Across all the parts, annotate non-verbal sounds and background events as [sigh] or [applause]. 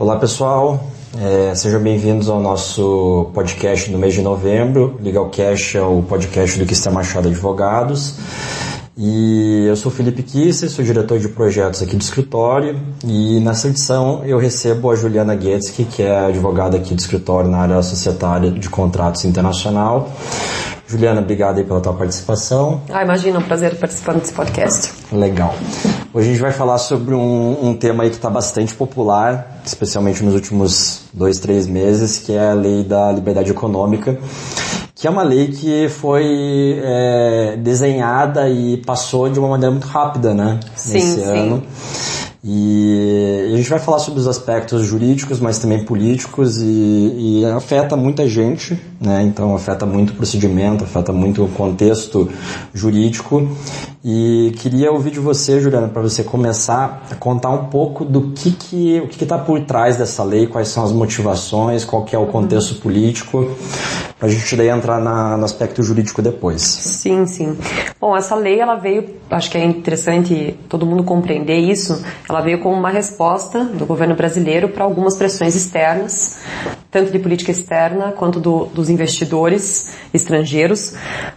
Olá pessoal, é, sejam bem-vindos ao nosso podcast do mês de novembro. Legal Cash é o podcast do Cristian Machado Advogados. E eu sou Felipe Kisser, sou diretor de projetos aqui do escritório e nessa edição eu recebo a Juliana Guetzky, que é advogada aqui do escritório na área societária de contratos internacional. Juliana, obrigado aí pela tua participação. Ah, imagina, um prazer participando desse podcast. Legal. Hoje a gente vai falar sobre um, um tema aí que está bastante popular, especialmente nos últimos dois, três meses, que é a lei da liberdade econômica que é uma lei que foi é, desenhada e passou de uma maneira muito rápida, né? Sim, Nesse sim. ano. E a gente vai falar sobre os aspectos jurídicos, mas também políticos e, e, afeta muita gente, né? Então afeta muito o procedimento, afeta muito o contexto jurídico. E queria ouvir de você, Juliana, para você começar a contar um pouco do que que o que está por trás dessa lei, quais são as motivações, qual que é o contexto político, para a gente daí entrar na, no aspecto jurídico depois. Sim, sim. Bom, essa lei ela veio, acho que é interessante todo mundo compreender isso ela veio como uma resposta do governo brasileiro para algumas pressões externas, tanto de política externa quanto do, dos investidores estrangeiros,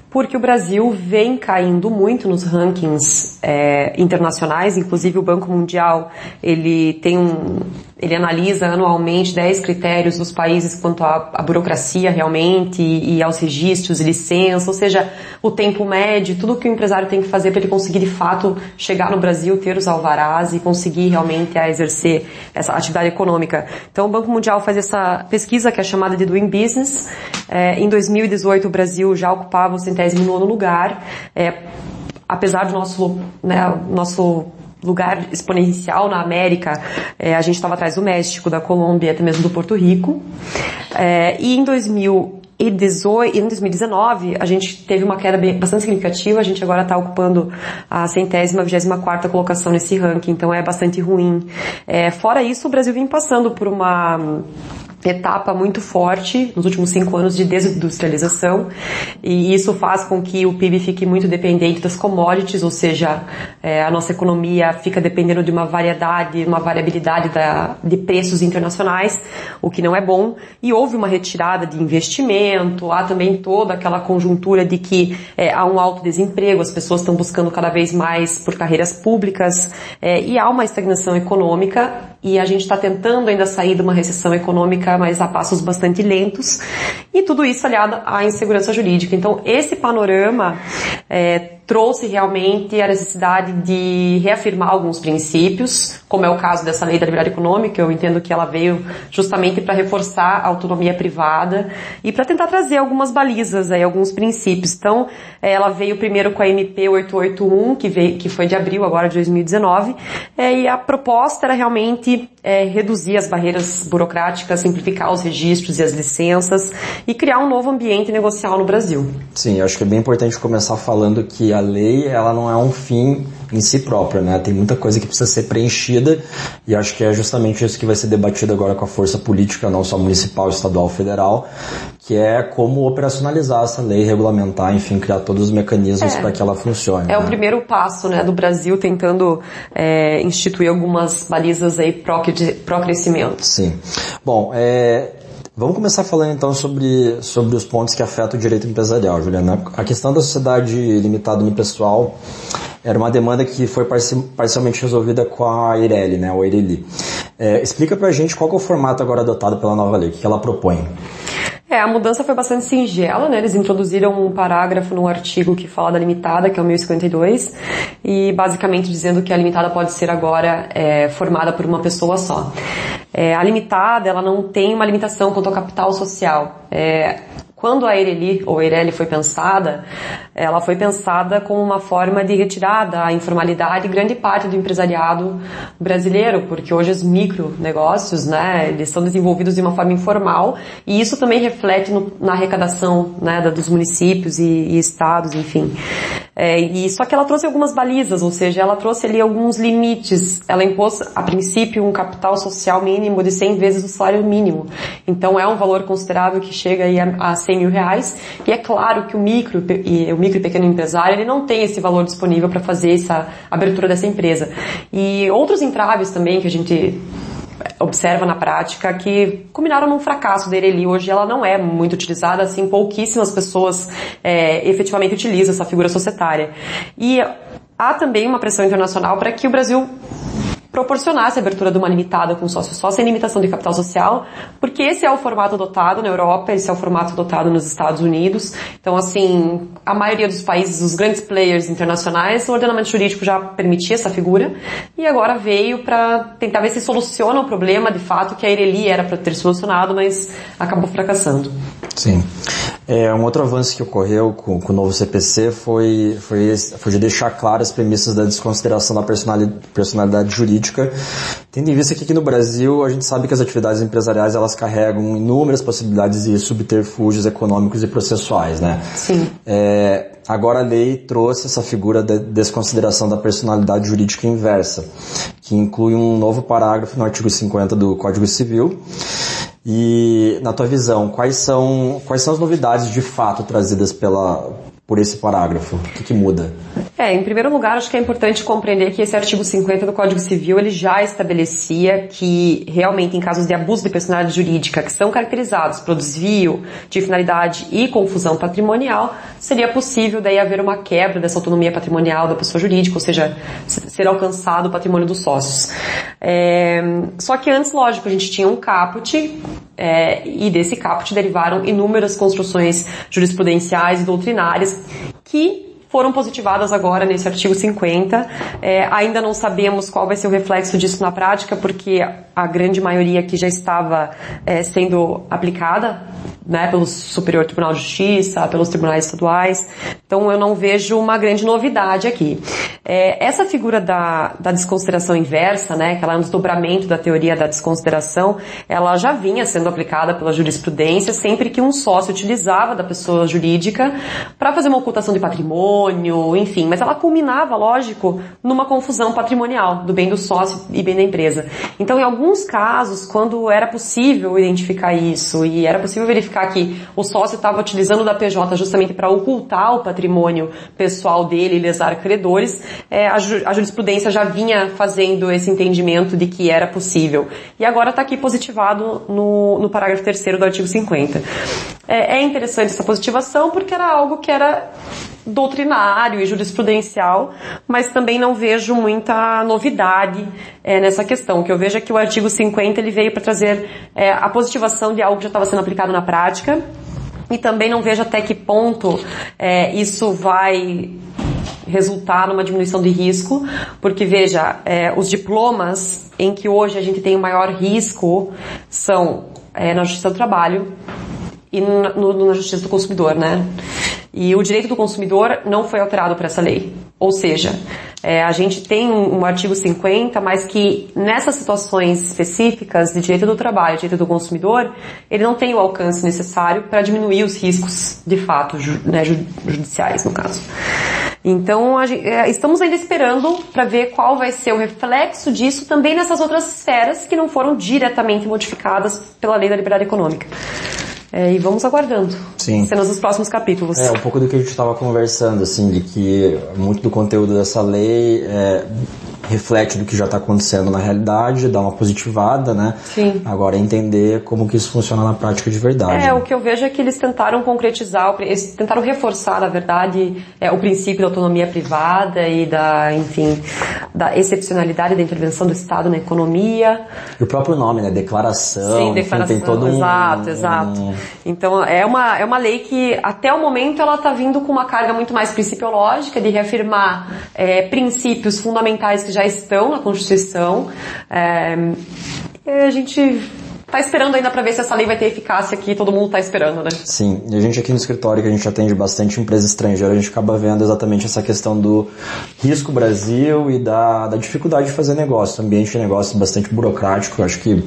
porque o Brasil vem caindo muito nos rankings é, internacionais, inclusive o Banco Mundial ele tem um, ele analisa anualmente 10 critérios dos países quanto à, à burocracia realmente e, e, aos registros e licenças, ou seja, o tempo médio, tudo que o empresário tem que fazer para ele conseguir de fato chegar no Brasil, ter os alvarás e conseguir realmente a exercer essa atividade econômica. Então o Banco Mundial faz essa pesquisa que é chamada de Doing Business. É, em 2018 o Brasil já ocupava o centésimo nono lugar. É, apesar do nosso, né, nosso lugar exponencial na América, é, a gente estava atrás do México, da Colômbia, até mesmo do Porto Rico. É, e em 2018, em 2019, a gente teve uma queda bem, bastante significativa, a gente agora está ocupando a centésima, vigésima quarta colocação nesse ranking, então é bastante ruim. É, fora isso, o Brasil vem passando por uma etapa muito forte nos últimos cinco anos de desindustrialização e isso faz com que o PIB fique muito dependente das commodities, ou seja, é, a nossa economia fica dependendo de uma variedade, uma variabilidade da, de preços internacionais, o que não é bom. E houve uma retirada de investimento, há também toda aquela conjuntura de que é, há um alto desemprego, as pessoas estão buscando cada vez mais por carreiras públicas é, e há uma estagnação econômica e a gente está tentando ainda sair de uma recessão econômica, mas a passos bastante lentos, e tudo isso aliado à insegurança jurídica. Então, esse panorama é, trouxe realmente a necessidade de reafirmar alguns princípios, como é o caso dessa lei da liberdade econômica, eu entendo que ela veio justamente para reforçar a autonomia privada e para tentar trazer algumas balizas aí, alguns princípios. Então, ela veio primeiro com a MP 881, que, veio, que foi de abril agora de 2019, é, e a proposta era realmente é, reduzir as barreiras burocráticas, simplificar os registros e as licenças e criar um novo ambiente negocial no Brasil. Sim, acho que é bem importante começar falando que a lei ela não é um fim em si própria, né? Tem muita coisa que precisa ser preenchida e acho que é justamente isso que vai ser debatido agora com a força política, não só municipal, estadual, federal, que é como operacionalizar essa lei, regulamentar, enfim, criar todos os mecanismos é. para que ela funcione. É né? o primeiro passo, né, do Brasil tentando é, instituir algumas balizas aí pró-crescimento. Sim. Bom, é, Vamos começar falando então sobre, sobre os pontos que afetam o direito empresarial, Juliana. A questão da sociedade limitada unipessoal era uma demanda que foi parcialmente resolvida com a Eireli, né, o Eireli. É, explica pra gente qual é o formato agora adotado pela nova lei, o que ela propõe. É, a mudança foi bastante singela, né? Eles introduziram um parágrafo no artigo que fala da limitada, que é o 1052, e basicamente dizendo que a limitada pode ser agora é, formada por uma pessoa só. É, a limitada, ela não tem uma limitação quanto ao capital social. É, quando a Eireli ou Eireli foi pensada, ela foi pensada como uma forma de retirada a informalidade grande parte do empresariado brasileiro, porque hoje os micronegócios, né, eles são desenvolvidos de uma forma informal e isso também reflete no, na arrecadação, né, dos municípios e, e estados, enfim. É, e só que ela trouxe algumas balizas, ou seja, ela trouxe ali alguns limites. Ela impôs, a princípio, um capital social mínimo de 100 vezes o salário mínimo. Então é um valor considerável que chega aí a, a 100 mil reais. E é claro que o micro e o micro e pequeno empresário ele não tem esse valor disponível para fazer essa abertura dessa empresa. E outros entraves também que a gente observa na prática que culminaram num fracasso da Ereli. Hoje ela não é muito utilizada, assim, pouquíssimas pessoas é, efetivamente utilizam essa figura societária. E há também uma pressão internacional para que o Brasil proporcionasse a abertura de uma limitada com sócio só sem limitação de capital social, porque esse é o formato adotado na Europa, esse é o formato adotado nos Estados Unidos. Então, assim, a maioria dos países, os grandes players internacionais, o ordenamento jurídico já permitia essa figura e agora veio para tentar ver se soluciona o problema de fato que a Ireli era para ter solucionado, mas acabou fracassando. Sim. É, um outro avanço que ocorreu com, com o novo CPC foi, foi, foi de deixar claras as premissas da desconsideração da personalidade, personalidade jurídica, tendo em vista que aqui no Brasil a gente sabe que as atividades empresariais elas carregam inúmeras possibilidades de subterfúgios econômicos e processuais, né? Sim. É, agora a lei trouxe essa figura de desconsideração da personalidade jurídica inversa, que inclui um novo parágrafo no artigo 50 do Código Civil, e, na tua visão, quais são, quais são as novidades de fato trazidas pela, por esse parágrafo? O que, que, muda? É, em primeiro lugar, acho que é importante compreender que esse artigo 50 do Código Civil ele já estabelecia que realmente em casos de abuso de personalidade jurídica que são caracterizados por desvio de finalidade e confusão patrimonial, seria possível daí haver uma quebra dessa autonomia patrimonial da pessoa jurídica, ou seja, ser alcançado o patrimônio dos sócios. É, só que antes, lógico, a gente tinha um caput é, e desse caput derivaram inúmeras construções jurisprudenciais e doutrinárias que foram positivadas agora nesse artigo 50. É, ainda não sabemos qual vai ser o reflexo disso na prática, porque a grande maioria que já estava é, sendo aplicada né, pelo Superior Tribunal de Justiça, pelos tribunais estaduais. Então eu não vejo uma grande novidade aqui. É, essa figura da, da desconsideração inversa, né, que ela é um desdobramento da teoria da desconsideração, ela já vinha sendo aplicada pela jurisprudência sempre que um sócio utilizava da pessoa jurídica para fazer uma ocultação de patrimônio, enfim, mas ela culminava, lógico, numa confusão patrimonial do bem do sócio e bem da empresa. Então, em alguns casos, quando era possível identificar isso e era possível verificar que o sócio estava utilizando da PJ justamente para ocultar o patrimônio pessoal dele e lesar credores, é, a, ju a, jurisprudência já vinha fazendo esse entendimento de que era possível. E agora está aqui positivado no, no parágrafo 3 do artigo 50. É, é interessante essa positivação porque era algo que era doutrinário e jurisprudencial, mas também não vejo muita novidade é, nessa questão. O que eu vejo é que o artigo 50 ele veio para trazer é, a positivação de algo que já estava sendo aplicado na prática e também não vejo até que ponto é, isso vai resultar numa diminuição de risco, porque veja, é, os diplomas em que hoje a gente tem o maior risco são é, na Justiça do Trabalho e no, na Justiça do Consumidor, né? E o direito do consumidor não foi alterado por essa lei. Ou seja, é, a gente tem um, um, artigo 50, mas que nessas situações específicas de direito do trabalho, direito do consumidor, ele não tem o alcance necessário para diminuir os riscos de fato, ju, né, judiciais no caso. Então, gente, é, estamos ainda esperando para ver qual vai ser o reflexo disso também nessas outras esferas que não foram diretamente modificadas pela lei da liberdade econômica. É, e vamos aguardando. Sim. Cenas dos próximos capítulos. É, um pouco do que a gente estava conversando, assim, de que muito do conteúdo dessa lei é, reflete do que já está acontecendo na realidade, dá uma positivada, né? Sim. Agora entender como que isso funciona na prática de verdade. É, né? o que eu vejo é que eles tentaram concretizar, eles tentaram reforçar, na verdade, é, o princípio da autonomia privada e da, enfim, da excepcionalidade da intervenção do Estado na economia. E o próprio nome, né? Declaração. Sim, declaração. Enfim, tem todo exato, um, exato. Um... Então, é uma, é uma lei que, até o momento, ela está vindo com uma carga muito mais principiológica, de reafirmar é, princípios fundamentais que já estão na Constituição. É, a gente tá esperando ainda para ver se essa lei vai ter eficácia aqui, todo mundo tá esperando, né? Sim, e a gente aqui no escritório, que a gente atende bastante empresa estrangeira, a gente acaba vendo exatamente essa questão do risco Brasil e da, da dificuldade de fazer negócio, ambiente de negócio bastante burocrático, eu acho que,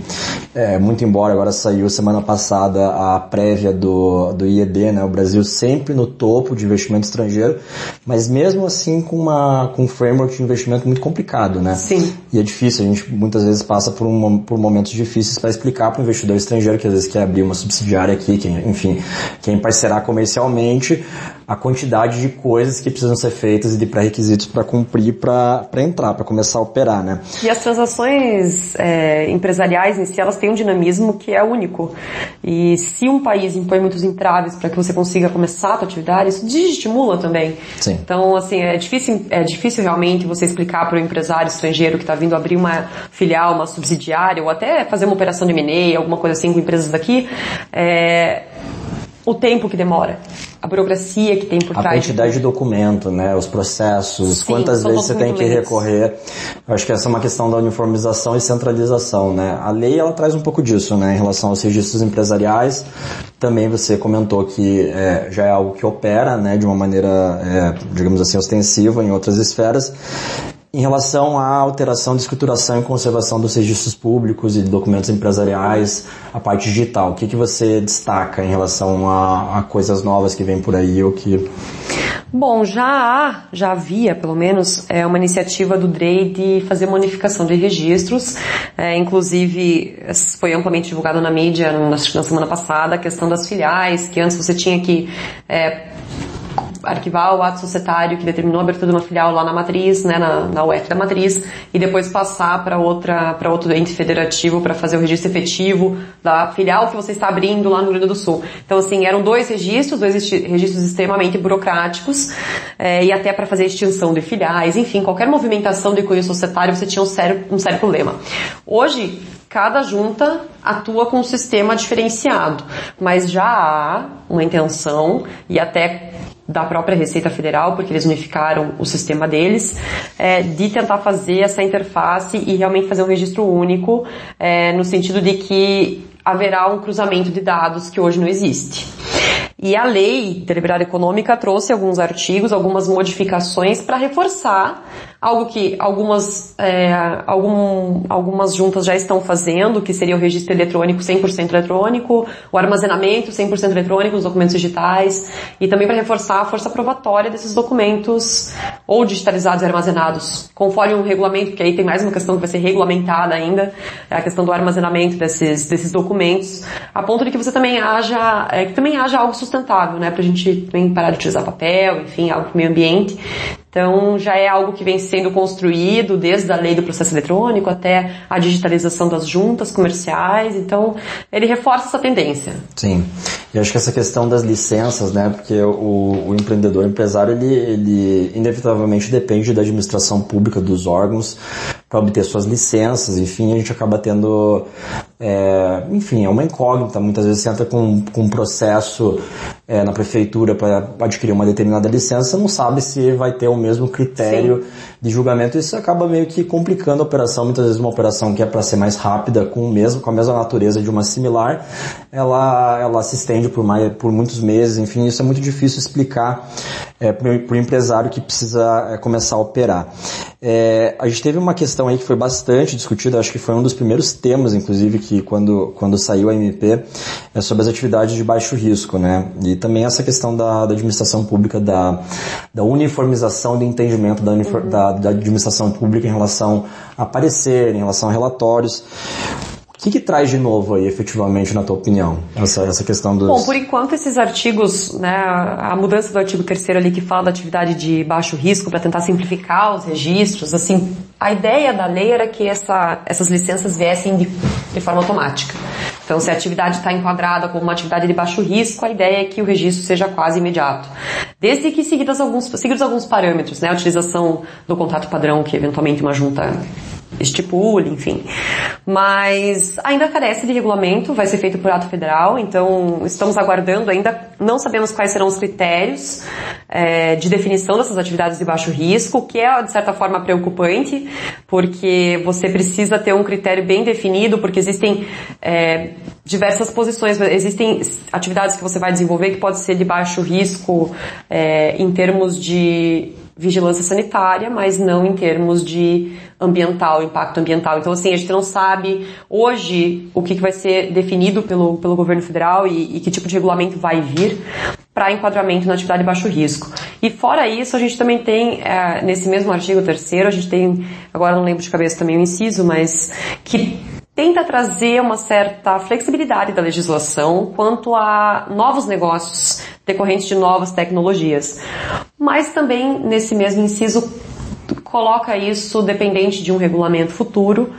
é, muito embora agora saiu semana passada a prévia do, do IED, né, o Brasil sempre no topo de investimento estrangeiro, mas mesmo assim com, uma, com um framework de investimento muito complicado, né? Sim. E é difícil, a gente muitas vezes passa por, um, por momentos difíceis para explicar para o investidor estrangeiro que às vezes quer abrir uma subsidiária aqui, que, enfim, quem parcerar comercialmente, a quantidade de coisas que precisam ser feitas e de pré-requisitos para cumprir para entrar, para começar a operar, né? E as transações é, empresariais em si, elas têm um dinamismo que é único. E se um país impõe muitos entraves para que você consiga começar a sua atividade, isso desestimula também. Sim. Então, assim, é difícil, é difícil realmente você explicar para o empresário estrangeiro que está vindo abrir uma filial, uma subsidiária, ou até fazer uma operação de M&A, alguma coisa assim com empresas daqui, é, o tempo que demora, a burocracia que tem por trás. A quantidade de documento, né, os processos, Sim, quantas vezes você tem que recorrer. Eu acho que essa é uma questão da uniformização e centralização, né. A lei ela traz um pouco disso, né, em relação aos registros empresariais. Também você comentou que é, já é algo que opera, né, de uma maneira, é, digamos assim, ostensiva em outras esferas. Em relação à alteração de escrituração e conservação dos registros públicos e documentos empresariais, a parte digital, o que, que você destaca em relação a, a coisas novas que vêm por aí ou que... Bom, já há, já havia, pelo menos, é, uma iniciativa do DREI de fazer uma unificação de registros. É, inclusive, foi amplamente divulgado na mídia na, na semana passada a questão das filiais, que antes você tinha que é, arquivar o ato societário que determinou a abertura de uma filial lá na matriz, né, na, na UF da matriz, e depois passar para outra, para outro ente federativo para fazer o registro efetivo da filial que você está abrindo lá no Rio Grande do Sul. Então, assim, eram dois registros, dois registros extremamente burocráticos, é, e até para fazer extinção de filiais, enfim, qualquer movimentação de cunho societário você tinha um sério, um sério problema. Hoje, cada junta atua com um sistema diferenciado, mas já há uma intenção e até da própria Receita Federal, porque eles unificaram o sistema deles, é, de tentar fazer essa interface e realmente fazer um registro único, é, no sentido de que haverá um cruzamento de dados que hoje não existe. E a lei de liberdade econômica trouxe alguns artigos, algumas modificações para reforçar algo que algumas, é, algum, algumas juntas já estão fazendo, que seria o registro eletrônico 100% eletrônico, o armazenamento 100% eletrônico nos documentos digitais, e também para reforçar a força provatória desses documentos ou digitalizados e armazenados, conforme um regulamento, que aí tem mais uma questão que vai ser regulamentada ainda, é a questão do armazenamento desses, desses documentos, a ponto de que você também haja, é, que também haja algo sustentável, né, para a gente também parar de utilizar papel, enfim, algo para o meio ambiente. Então já é algo que vem sendo construído desde a lei do processo eletrônico até a digitalização das juntas comerciais. Então ele reforça essa tendência. Sim. E acho que essa questão das licenças, né? Porque o, o empreendedor, o empresário, ele, ele inevitavelmente depende da administração pública dos órgãos para obter suas licenças, enfim, a gente acaba tendo, é, enfim, é uma incógnita. Muitas vezes você entra com, com um processo é, na prefeitura para adquirir uma determinada licença, não sabe se vai ter o mesmo critério Sim. de julgamento. Isso acaba meio que complicando a operação. Muitas vezes uma operação que é para ser mais rápida, com o mesmo, com a mesma natureza de uma similar, ela, ela se estende por, mais, por muitos meses. Enfim, isso é muito difícil explicar é, para o empresário que precisa é, começar a operar. É, a gente teve uma questão aí que foi bastante discutida, acho que foi um dos primeiros temas, inclusive, que quando, quando saiu a MP, é sobre as atividades de baixo risco, né? E também essa questão da, da administração pública, da, da uniformização do entendimento da, unifor, uhum. da, da administração pública em relação a parecer, em relação a relatórios. O que, que, traz de novo aí, efetivamente, na tua opinião, essa, essa questão dos... Bom, por enquanto esses artigos, né, a mudança do artigo 3 ali que fala da atividade de baixo risco para tentar simplificar os registros, assim, a ideia da lei era que essa, essas licenças viessem de, de forma automática. Então, se a atividade está enquadrada como uma atividade de baixo risco, a ideia é que o registro seja quase imediato. Desde que seguidos alguns, seguidos alguns parâmetros, né, a utilização do contrato padrão que eventualmente uma junta estipule, enfim. Mas ainda carece de regulamento, vai ser feito por ato federal, então estamos aguardando ainda, não sabemos quais serão os critérios é, de definição dessas atividades de baixo risco, que é de certa forma preocupante, porque você precisa ter um critério bem definido, porque existem é, diversas posições, existem atividades que você vai desenvolver que pode ser de baixo risco é, em termos de vigilância sanitária, mas não em termos de ambiental, impacto ambiental. Então, assim, a gente não sabe hoje o que, vai ser definido pelo, pelo governo federal e, e que tipo de regulamento vai vir para enquadramento na atividade de baixo risco. E fora isso, a gente também tem, é, nesse mesmo artigo terceiro, a gente tem, agora não lembro de cabeça também o inciso, mas que tenta trazer uma certa flexibilidade da legislação quanto a novos negócios decorrentes de novas tecnologias. Mas também, nesse mesmo inciso, coloca isso dependente de um regulamento futuro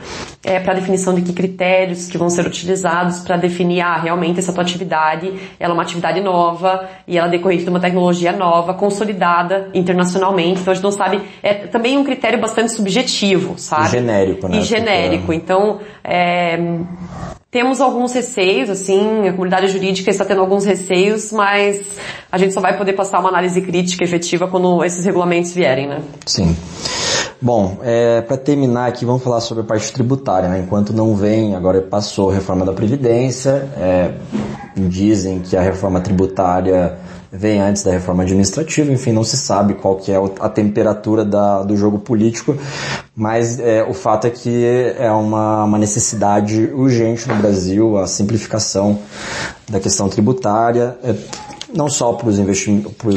é, para definição de que critérios que vão ser utilizados para definir, ah, realmente essa tua atividade ela é uma atividade nova e ela é decorrente de uma tecnologia nova, consolidada internacionalmente. Então a gente não sabe, é também um critério bastante subjetivo, sabe? Genérico, né? E genérico. Então, é, temos alguns receios, assim, a comunidade jurídica está tendo alguns receios, mas a gente só vai poder passar uma análise crítica efetiva quando esses regulamentos vierem, né? Sim. Bom, é, para terminar aqui, vamos falar sobre a parte tributária. Né? Enquanto não vem, agora passou a reforma da Previdência, é, dizem que a reforma tributária vem antes da reforma administrativa, enfim, não se sabe qual que é a temperatura da, do jogo político, mas é, o fato é que é uma, uma necessidade urgente no Brasil a simplificação da questão tributária. É, não só para os investi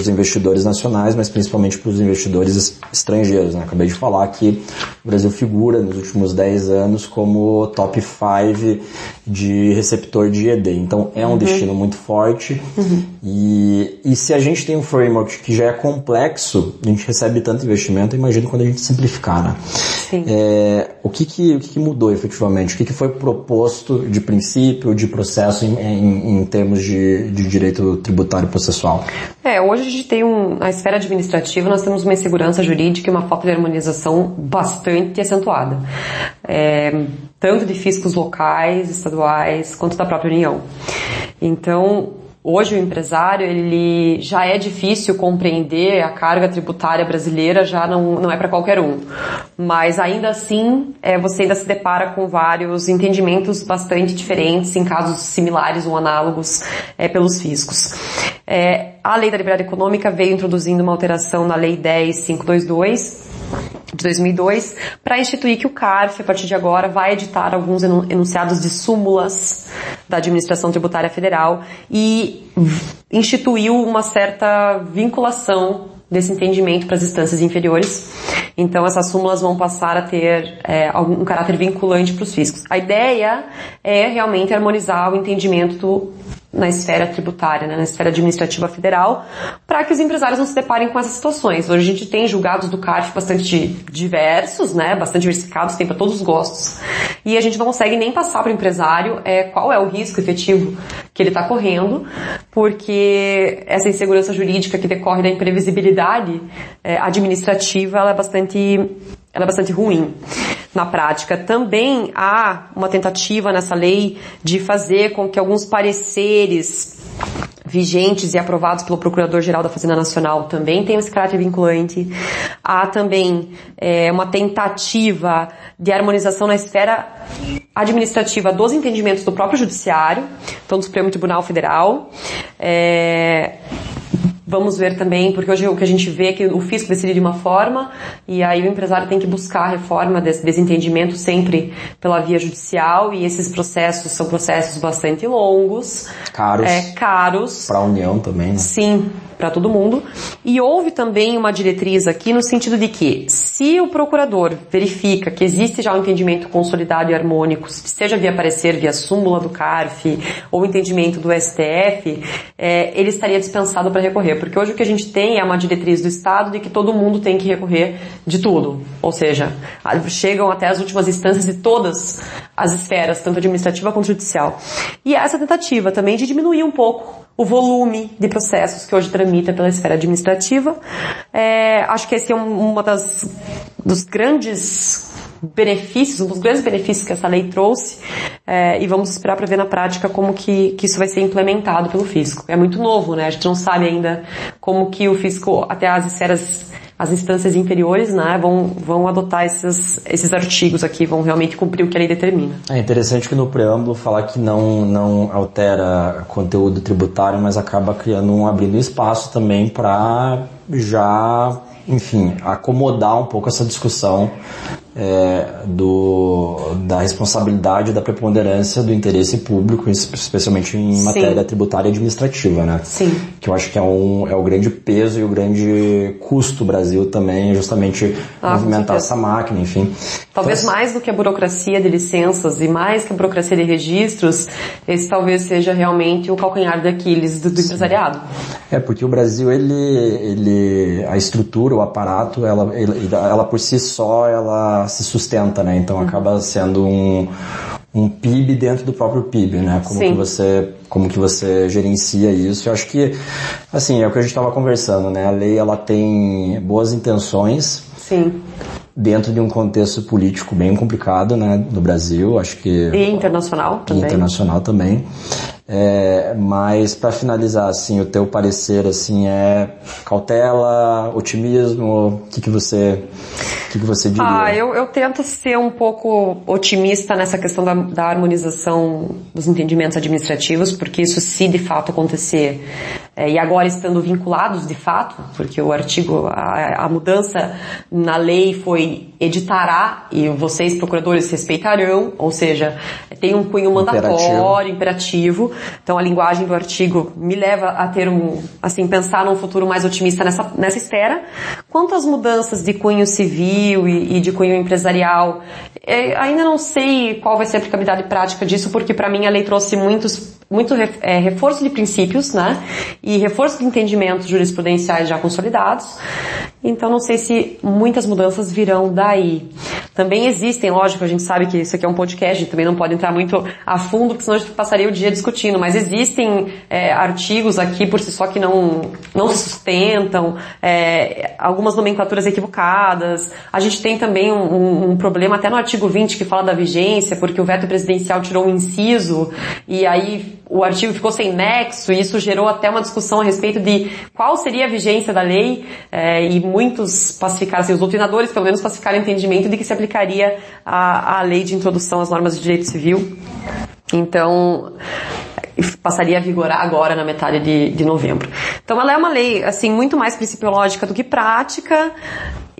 investidores nacionais, mas principalmente para os investidores estrangeiros. Né? Acabei de falar que o Brasil figura nos últimos 10 anos como top 5 de receptor de ED. Então é um uhum. destino muito forte uhum. e, e se a gente tem um framework que já é complexo, a gente recebe tanto investimento, imagino quando a gente simplificar. Né? É, o que, que, o que, que mudou efetivamente? O que, que foi proposto de princípio, de processo em, em, em termos de, de direito tributário processual? É, hoje a gente tem um, na esfera administrativa nós temos uma insegurança jurídica e uma falta de harmonização bastante acentuada. É, tanto de fiscos locais, estaduais, quanto da própria União. Então, Hoje o empresário, ele já é difícil compreender a carga tributária brasileira, já não, não é para qualquer um. Mas ainda assim, é, você ainda se depara com vários entendimentos bastante diferentes em casos similares ou análogos é, pelos fiscos. É, a Lei da Liberdade Econômica veio introduzindo uma alteração na Lei 10522, de 2002 para instituir que o CARF, a partir de agora, vai editar alguns enunciados de súmulas da Administração Tributária Federal e instituiu uma certa vinculação desse entendimento para as instâncias inferiores. Então, essas súmulas vão passar a ter é, algum, caráter vinculante para os fiscos. A ideia é realmente harmonizar o entendimento na esfera tributária, né, na esfera administrativa federal, para que os empresários não se deparem com essas situações. Hoje a gente tem julgados do CARF bastante diversos, né, bastante diversificados, tem para todos os gostos, e a gente não consegue nem passar para o empresário é, qual é o risco efetivo que ele está correndo, porque essa insegurança jurídica que decorre da imprevisibilidade é, administrativa ela é bastante ela é bastante ruim na prática. Também há uma tentativa nessa lei de fazer com que alguns pareceres vigentes e aprovados pelo Procurador-Geral da Fazenda Nacional também tenham esse caráter vinculante. Há também é, uma tentativa de harmonização na esfera administrativa dos entendimentos do próprio Judiciário, então do Supremo Tribunal Federal. É, Vamos ver também, porque hoje o que a gente vê é que o fisco decide de uma forma e aí o empresário tem que buscar a reforma desse desentendimento sempre pela via judicial e esses processos são processos bastante longos. Caros. É, caros. Para a União também, né? Sim, para todo mundo. E houve também uma diretriz aqui no sentido de que, se o procurador verifica que existe já um entendimento consolidado e harmônico, seja via parecer, via súmula do CARF ou entendimento do STF, é, ele estaria dispensado para recorrer. Porque hoje o que a gente tem é uma diretriz do Estado de que todo mundo tem que recorrer de tudo. Ou seja, chegam até as últimas instâncias de todas as esferas, tanto administrativa quanto judicial. E essa tentativa também de diminuir um pouco o volume de processos que hoje tramita pela esfera administrativa. É, acho que esse é um, uma das dos grandes benefícios, um dos grandes benefícios que essa lei trouxe, é, e vamos esperar para ver na prática como que, que isso vai ser implementado pelo fisco. É muito novo, né? A gente não sabe ainda como que o fisco, até as esferas as instâncias inferiores né, vão, vão adotar esses, esses artigos aqui, vão realmente cumprir o que a lei determina. É interessante que no preâmbulo falar que não, não altera conteúdo tributário, mas acaba criando um abrindo espaço também para já enfim, acomodar um pouco essa discussão é, do, da responsabilidade da preponderância do interesse público, especialmente em Sim. matéria tributária e administrativa, né? Sim. Que eu acho que é, um, é o grande peso e o grande custo do Brasil também, justamente ah, movimentar essa máquina, enfim. Talvez então, mais do que a burocracia de licenças e mais que a burocracia de registros, esse talvez seja realmente o calcanhar daqueles do, do empresariado. É, porque o Brasil, ele, ele, a estrutura, o aparato, ela, ela por si só, ela se sustenta, né? Então acaba sendo um, um PIB dentro do próprio PIB, né? Como Sim. que você como que você gerencia isso? Eu acho que assim é o que a gente estava conversando, né? A lei ela tem boas intenções. Sim. Dentro de um contexto político bem complicado, né, no Brasil, acho que e internacional também. internacional também. É, mas para finalizar, assim, o teu parecer assim é cautela, otimismo, o que, que você que, que você diria? Ah, eu, eu tento ser um pouco otimista nessa questão da, da harmonização dos entendimentos administrativos, porque isso se de fato acontecer e agora estando vinculados de fato, porque o artigo, a, a, mudança na lei foi editará e vocês procuradores respeitarão, ou seja, tem um cunho mandatório, imperativo. imperativo. Então a linguagem do artigo me leva a ter um, assim, pensar num futuro mais otimista nessa, nessa esfera. Quanto às mudanças de cunho civil e, e de cunho empresarial, é, ainda não sei qual vai ser a aplicabilidade prática disso, porque para mim a lei trouxe muitos muito é, reforço de princípios, né? E reforço de entendimentos jurisprudenciais já consolidados. Então não sei se muitas mudanças virão daí. Também existem, lógico, a gente sabe que isso aqui é um podcast, a gente também não pode entrar muito a fundo, porque senão a gente passaria o dia discutindo, mas existem é, artigos aqui por si só que não, não se sustentam, é, algumas nomenclaturas equivocadas. A gente tem também um, um, um, problema até no artigo 20 que fala da vigência, porque o veto presidencial tirou um inciso e aí o artigo ficou sem nexo e isso gerou até uma discussão a respeito de qual seria a vigência da lei é, e muitos pacificaram, assim, os doutrinadores pelo menos pacificaram o entendimento de que se aplicaria a, a lei de introdução às normas de direito civil. Então, passaria a vigorar agora na metade de, de novembro. Então ela é uma lei assim muito mais principiológica do que prática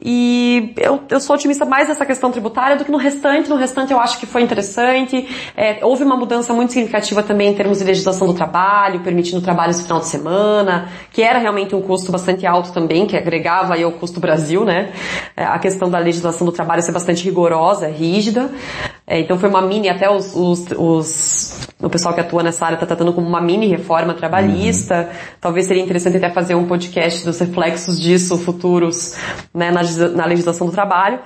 e eu, eu sou otimista mais nessa questão tributária do que no restante. No restante eu acho que foi interessante. É, houve uma mudança muito significativa também em termos de legislação do trabalho, permitindo trabalho no final de semana, que era realmente um custo bastante alto também, que agregava aí ao custo Brasil, né? É, a questão da legislação do trabalho ser bastante rigorosa, rígida. É, então foi uma mini, até os, os, os, o pessoal que atua nessa área está tratando como uma mini reforma trabalhista. Uhum. Talvez seria interessante até fazer um podcast dos reflexos disso futuros né, na, na legislação do trabalho.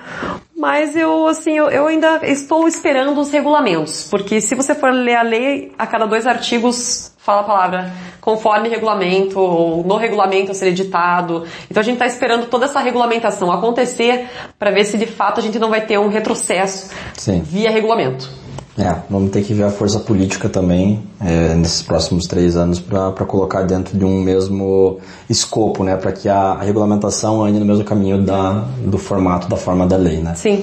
Mas eu, assim, eu, eu, ainda estou esperando os regulamentos, porque se você for ler a lei, a cada dois artigos fala a palavra conforme regulamento, ou no regulamento a ser editado. Então a gente está esperando toda essa regulamentação acontecer para ver se de fato a gente não vai ter um retrocesso Sim. via regulamento. É, vamos ter que ver a força política também é, nesses próximos três anos para colocar dentro de um mesmo escopo, né, para que a, a, regulamentação ande no mesmo caminho da, do formato, da forma da lei, né? Sim.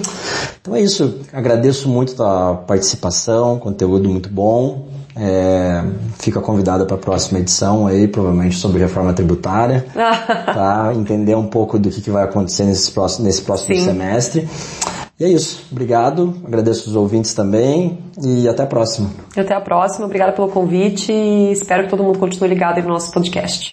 Então é isso. Agradeço muito a participação, conteúdo muito bom. É, fica convidada para a próxima edição aí, provavelmente sobre reforma tributária, [laughs] tá? Entender um pouco do que, que vai acontecer nesse próximo, nesse próximo Sim. semestre. E é isso. Obrigado. Agradeço os ouvintes também e até a próxima. Até a próxima. Obrigada pelo convite e espero que todo mundo continue ligado no nosso podcast.